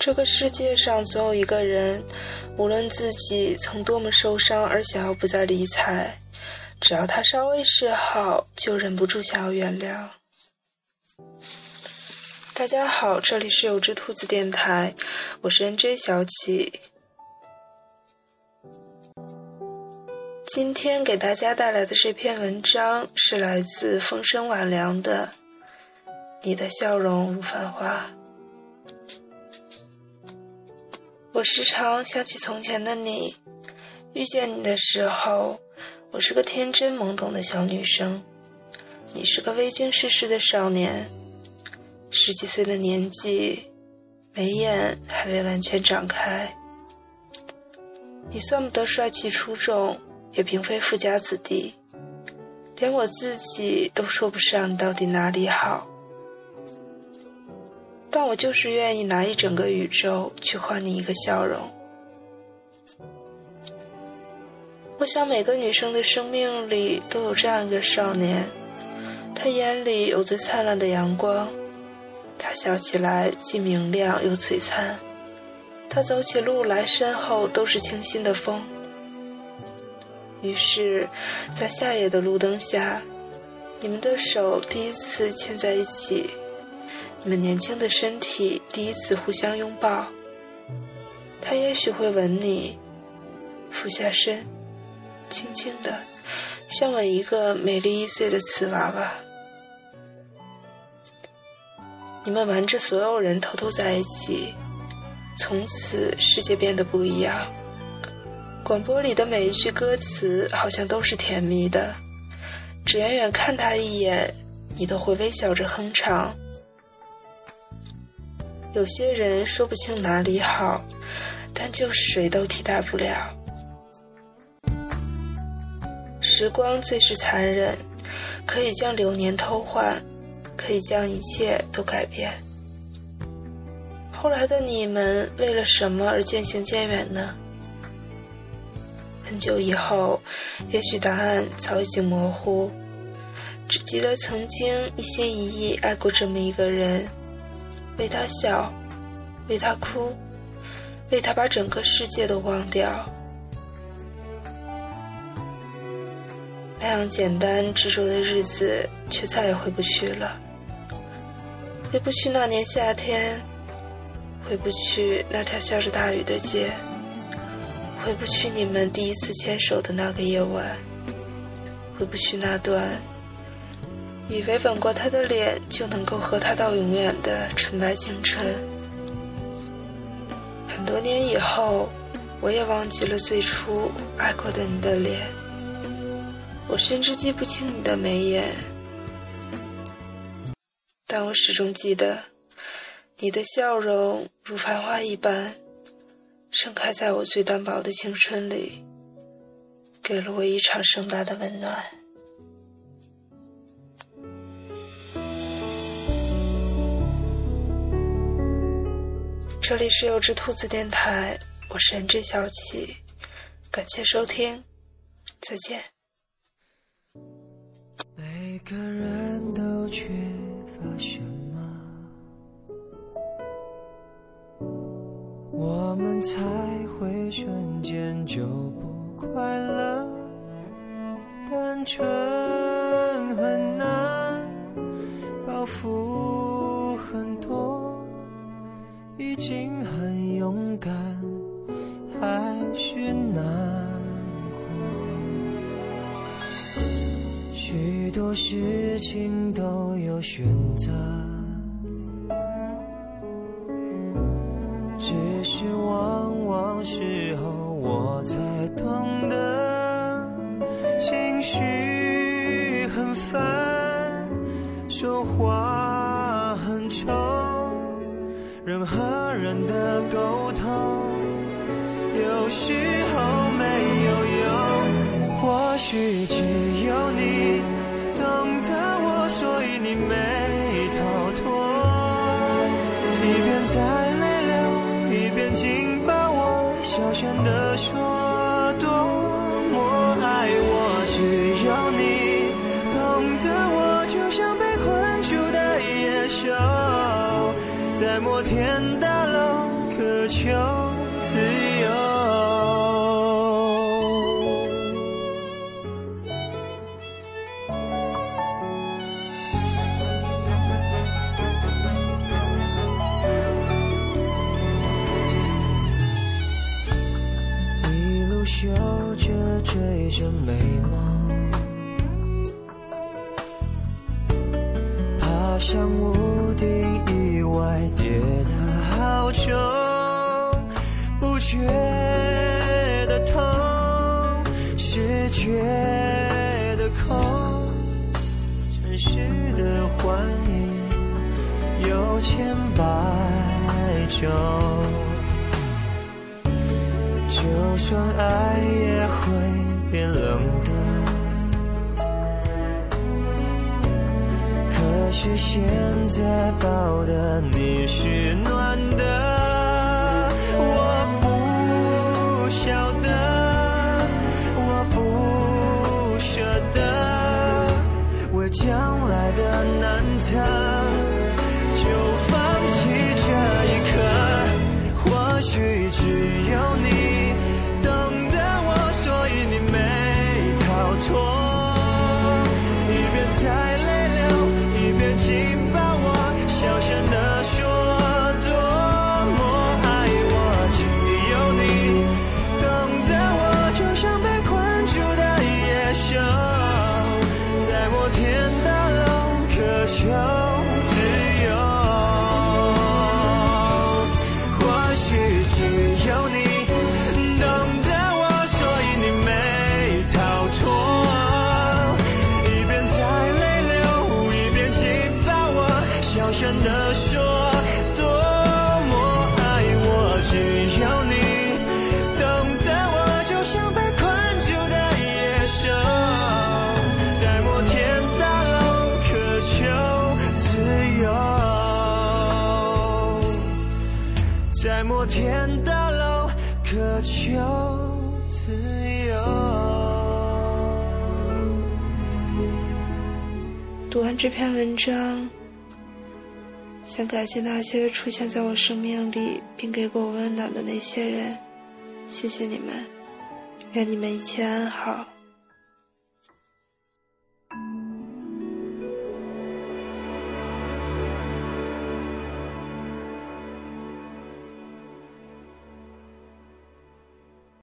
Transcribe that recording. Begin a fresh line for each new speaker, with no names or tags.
这个世界上总有一个人，无论自己曾多么受伤而想要不再理睬，只要他稍微示好，就忍不住想要原谅。大家好，这里是有只兔子电台，我是 NJ 小启。今天给大家带来的这篇文章是来自风声晚凉的《你的笑容如繁花》。我时常想起从前的你，遇见你的时候，我是个天真懵懂的小女生，你是个未经世事的少年，十几岁的年纪，眉眼还未完全长开。你算不得帅气出众，也并非富家子弟，连我自己都说不上你到底哪里好。但我就是愿意拿一整个宇宙去换你一个笑容。我想每个女生的生命里都有这样一个少年，他眼里有最灿烂的阳光，他笑起来既明亮又璀璨，他走起路来身后都是清新的风。于是，在夏夜的路灯下，你们的手第一次牵在一起。你们年轻的身体第一次互相拥抱，他也许会吻你，俯下身，轻轻的，像吻一个美丽一岁的瓷娃娃。你们瞒着所有人偷偷在一起，从此世界变得不一样。广播里的每一句歌词好像都是甜蜜的，只远远看他一眼，你都会微笑着哼唱。有些人说不清哪里好，但就是谁都替代不了。时光最是残忍，可以将流年偷换，可以将一切都改变。后来的你们为了什么而渐行渐远呢？很久以后，也许答案早已经模糊，只记得曾经一心一意爱过这么一个人。为他笑，为他哭，为他把整个世界都忘掉。那样简单执着的日子，却再也回不去了。回不去那年夏天，回不去那条下着大雨的街，回不去你们第一次牵手的那个夜晚，回不去那段。以为吻过他的脸就能够和他到永远的纯白青春。很多年以后，我也忘记了最初爱过的你的脸，我甚至记不清你的眉眼，但我始终记得，你的笑容如繁花一般，盛开在我最单薄的青春里，给了我一场盛大的温暖。这里是有只兔子电台，我是 NJ 小启，感谢收听，再见。
每个人都缺乏什么，我们才会瞬间就不快乐？单纯很难包袱。已经很勇敢，还是难过。许多事情都有选择，只是我人和人的沟通，有时候没有用。或许只有你懂得我，所以你没逃脱。一边在泪流，一边紧抱我，小声地说一路嗅着追着美梦。爬上屋顶，意外跌得好重，不觉得痛，是觉得空。真实的幻影有千百种，就算爱也会变冷的。可是现在抱的你是暖的，摩天大楼渴求自由。
读完这篇文章，想感谢那些出现在我生命里并给过我温暖的那些人，谢谢你们，愿你们一切安好。